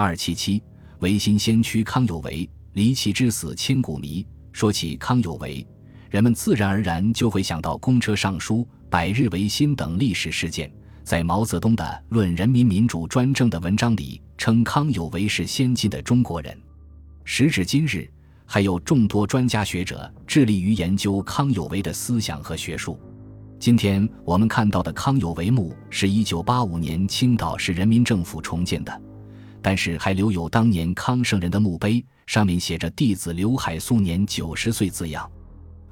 二七七，维新先驱康有为，离奇之死千古谜。说起康有为，人们自然而然就会想到公车上书、百日维新等历史事件。在毛泽东的《论人民民主专政》的文章里，称康有为是先进的中国人。时至今日，还有众多专家学者致力于研究康有为的思想和学术。今天我们看到的康有为墓，是一九八五年青岛市人民政府重建的，但是还留有当年康圣人的墓碑，上面写着“弟子刘海粟年九十岁”字样，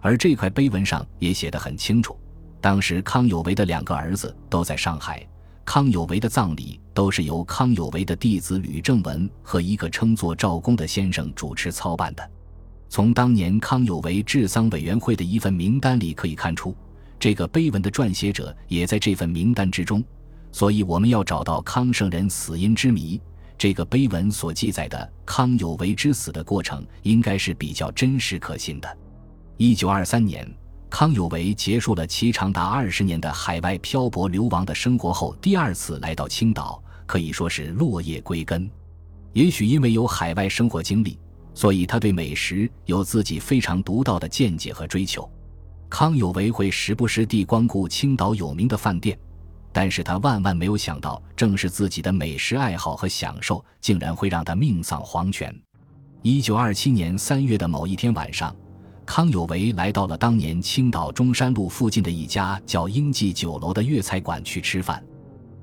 而这块碑文上也写得很清楚。当时康有为的两个儿子都在上海，康有为的葬礼都是由康有为的弟子吕正文和一个称作赵公的先生主持操办的。从当年康有为治丧委员会的一份名单里可以看出，这个碑文的撰写者也在这份名单之中。所以，我们要找到康圣人死因之谜，这个碑文所记载的康有为之死的过程，应该是比较真实可信的。一九二三年。康有为结束了其长达二十年的海外漂泊流亡的生活后，第二次来到青岛，可以说是落叶归根。也许因为有海外生活经历，所以他对美食有自己非常独到的见解和追求。康有为会时不时地光顾青岛有名的饭店，但是他万万没有想到，正是自己的美食爱好和享受，竟然会让他命丧黄泉。一九二七年三月的某一天晚上。康有为来到了当年青岛中山路附近的一家叫英记酒楼的粤菜馆去吃饭。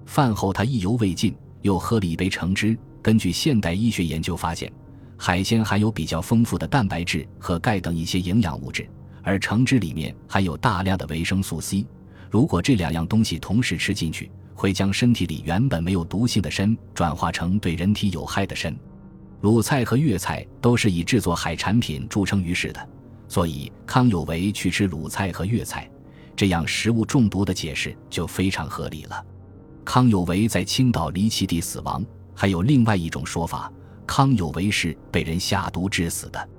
饭后，他意犹未尽，又喝了一杯橙汁。根据现代医学研究发现，海鲜含有比较丰富的蛋白质和钙等一些营养物质，而橙汁里面含有大量的维生素 C。如果这两样东西同时吃进去，会将身体里原本没有毒性的砷转化成对人体有害的砷。鲁菜和粤菜都是以制作海产品著称于世的。所以，康有为去吃鲁菜和粤菜，这样食物中毒的解释就非常合理了。康有为在青岛离奇地死亡，还有另外一种说法：康有为是被人下毒致死的。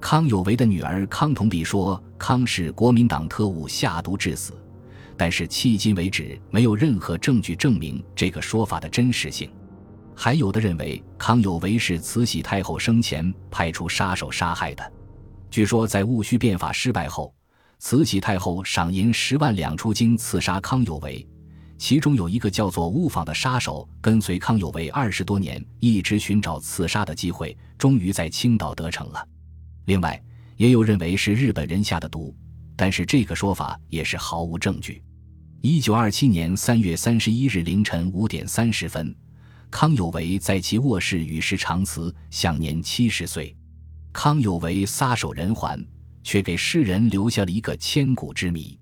康有为的女儿康同璧说，康是国民党特务下毒致死，但是迄今为止没有任何证据证明这个说法的真实性。还有的认为，康有为是慈禧太后生前派出杀手杀害的。据说，在戊戌变法失败后，慈禧太后赏银十万两出京刺杀康有为。其中有一个叫做乌坊的杀手，跟随康有为二十多年，一直寻找刺杀的机会，终于在青岛得逞了。另外，也有认为是日本人下的毒，但是这个说法也是毫无证据。一九二七年三月三十一日凌晨五点三十分，康有为在其卧室与世长辞，享年七十岁。康有为撒手人寰，却给世人留下了一个千古之谜。